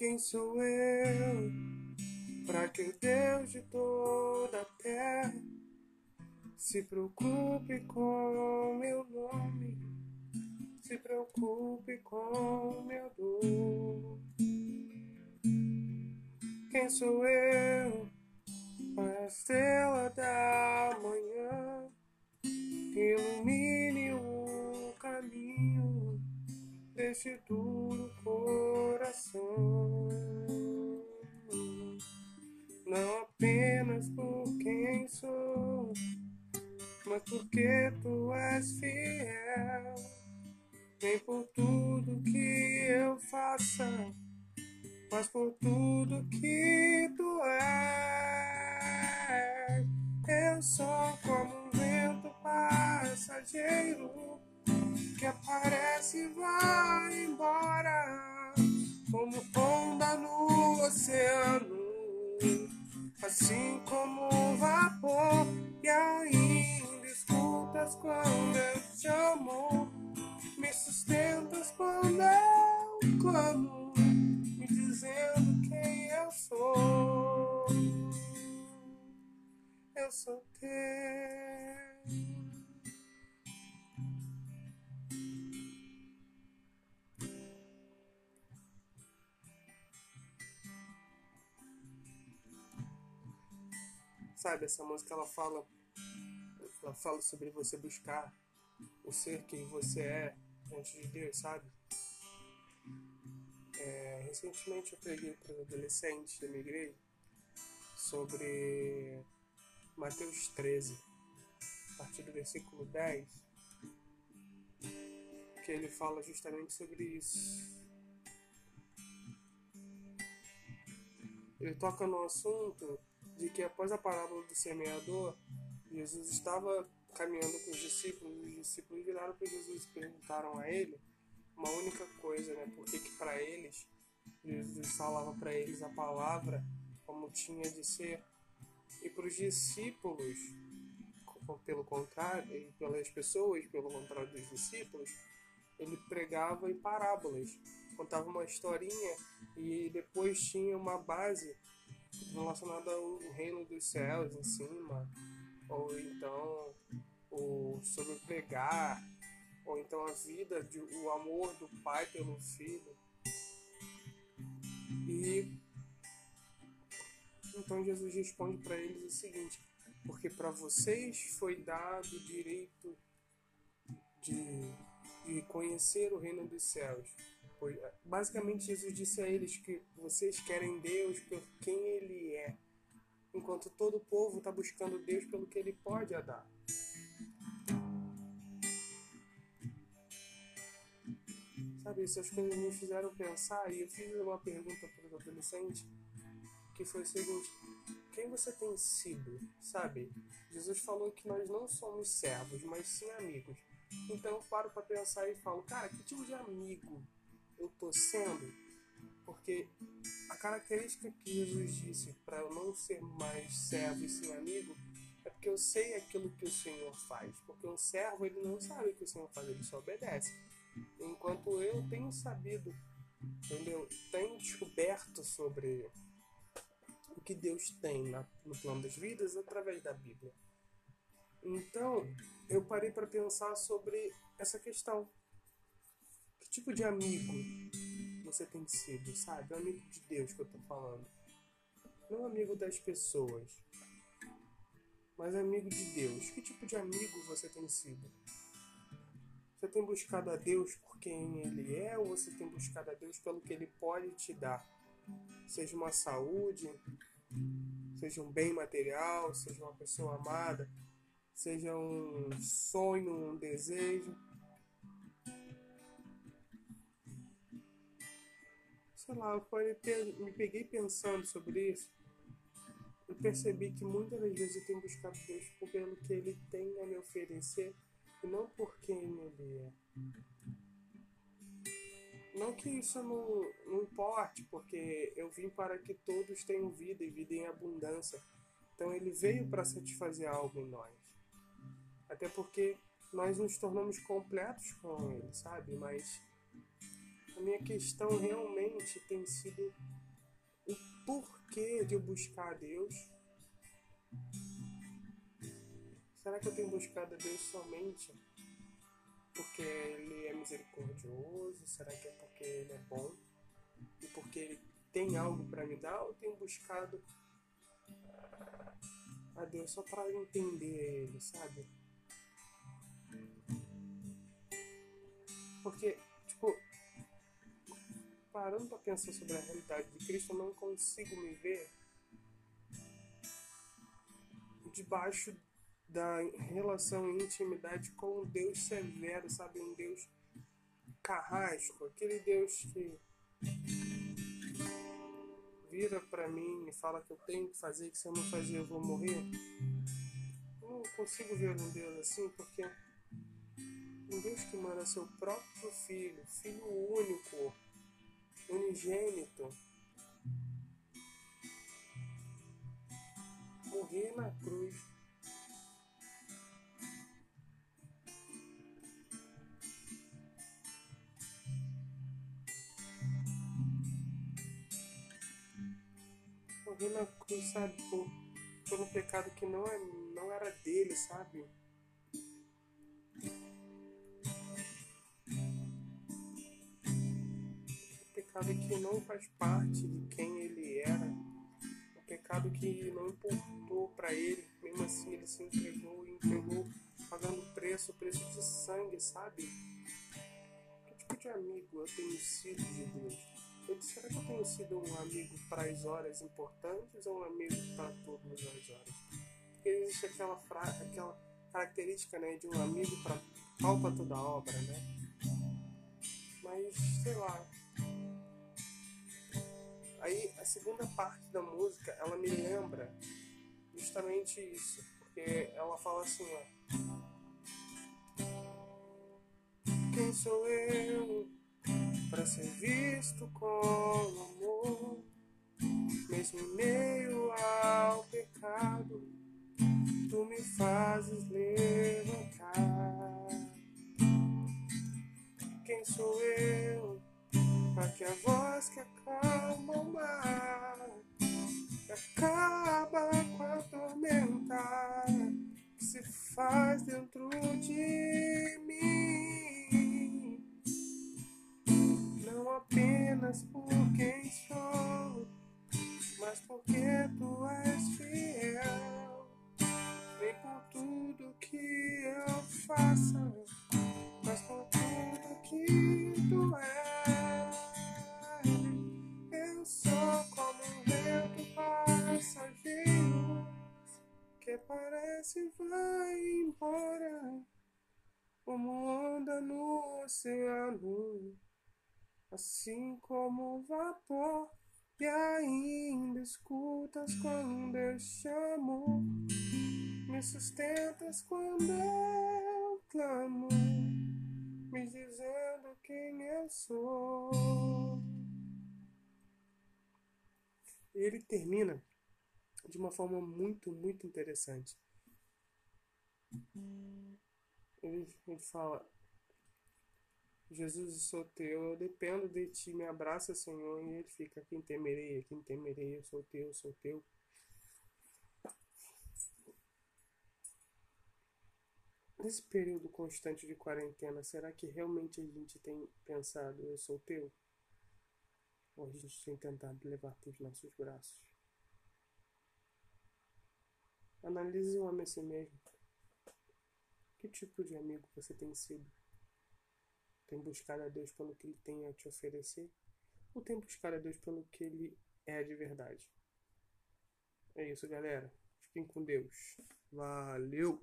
Quem sou eu para que o Deus de toda a terra se preocupe com meu nome, se preocupe com meu dor? Quem sou eu? Deste duro coração. Não apenas por quem sou, mas porque tu és fiel. Nem por tudo que eu faça, mas por tudo que tu és. Eu sou como um vento passageiro que aparece e vai embora, como onda no oceano, assim como vapor, e ainda escutas quando eu te amo, me sustentas quando eu clamo, me dizendo quem eu sou. Eu sou teu. Sabe, essa música ela fala ela fala sobre você buscar o ser quem você é diante de Deus, sabe? É, recentemente eu preguei para os adolescentes da minha igreja sobre Mateus 13, a partir do versículo 10, que ele fala justamente sobre isso. Ele toca no assunto de que após a parábola do semeador, Jesus estava caminhando com os discípulos, os discípulos viraram para Jesus e perguntaram a ele uma única coisa, né? Por que que para eles Jesus falava para eles a palavra como tinha de ser e para os discípulos, pelo contrário, e pelas pessoas, pelo contrário dos discípulos, ele pregava em parábolas, contava uma historinha e depois tinha uma base relacionada ao reino dos céus em cima, ou então o sobre pregar, ou então a vida, de, o amor do pai pelo filho. E então Jesus responde para eles o seguinte: porque para vocês foi dado o direito de, de conhecer o reino dos céus. Basicamente, Jesus disse a eles que vocês querem Deus por quem Ele é, enquanto todo o povo está buscando Deus pelo que Ele pode dar. Sabe, essas coisas me fizeram pensar e eu fiz uma pergunta para os adolescentes que foi o seguinte: quem você tem sido? Sabe? Jesus falou que nós não somos servos, mas sim amigos. Então eu paro para pensar e falo, cara, que tipo de amigo eu tô sendo? Porque a característica que Jesus disse para eu não ser mais servo e sim amigo é porque eu sei aquilo que o Senhor faz. Porque um servo ele não sabe o que o Senhor faz, ele só obedece. Enquanto eu tenho sabido, entendeu? Tenho descoberto sobre o que Deus tem no plano das vidas através da Bíblia. Então, eu parei para pensar sobre essa questão. Que tipo de amigo você tem sido, sabe? O amigo de Deus que eu tô falando. Não amigo das pessoas, mas amigo de Deus. Que tipo de amigo você tem sido? Você tem buscado a Deus por quem Ele é ou você tem buscado a Deus pelo que Ele pode te dar? Seja uma saúde, seja um bem material, seja uma pessoa amada, seja um sonho, um desejo. Sei lá, eu me peguei pensando sobre isso. Eu percebi que muitas das vezes eu tenho buscado Deus pelo que Ele tem a me oferecer e não por quem Ele é. Não que isso não, não importe, porque eu vim para que todos tenham vida e vida em abundância. Então ele veio para satisfazer algo em nós. Até porque nós nos tornamos completos com Ele, sabe? Mas a minha questão realmente tem sido o porquê de eu buscar a Deus. Será que eu tenho buscado a Deus somente porque Ele é misericordioso? Será que é porque Ele é bom? E porque Ele tem algo para me dar? Ou tenho buscado a Deus só para entender Ele, sabe? Porque, parando para pensar sobre a realidade de Cristo, eu não consigo me ver debaixo da relação e intimidade com um Deus severo, sabe? Um Deus carrasco, aquele Deus que vira para mim e fala que eu tenho que fazer, que se eu não fazer eu vou morrer. Eu não consigo ver um Deus assim porque um Deus que manda seu próprio filho, filho único, unigênito, morrer na cruz. Morrer na cruz, sabe, por, por um pecado que não, é, não era dele, sabe? Pecado que não faz parte de quem ele era, um pecado que não importou para ele, mesmo assim ele se entregou e entregou pagando preço, preço de sangue, sabe? Que tipo de amigo eu tenho sido de Deus? Eu será que eu tenho sido um amigo para as horas importantes ou um amigo para todas as horas? Porque existe aquela, fra aquela característica né, de um amigo para toda a obra, né? Mas, sei lá, Aí a segunda parte da música, ela me lembra justamente isso, porque ela fala assim, ó. Quem sou eu para ser visto com amor, mesmo em meio ao pecado, tu me fazes levantar. Quem sou eu para que a voz que acalma o mar, que acaba com a tormenta que se faz dentro de mim. Não apenas por quem sou, mas porque tu és fiel. Nem por tudo que eu faça, no oceano, assim como o vapor. E ainda escutas quando eu chamo, me sustentas quando eu clamo, me dizendo quem eu sou. Ele termina de uma forma muito, muito interessante. Ele, ele fala: Jesus, eu sou teu, eu dependo de ti, me abraça, Senhor. E ele fica: Quem temerei, quem temerei, eu sou teu, eu sou teu. Nesse período constante de quarentena, será que realmente a gente tem pensado, eu sou teu? Ou a gente tem tentado levar para os nossos braços? Analise o homem a si mesmo. Que tipo de amigo você tem sido? Tem buscado a Deus pelo que Ele tem a te oferecer? Ou tem buscado a Deus pelo que Ele é de verdade? É isso, galera. Fiquem com Deus. Valeu!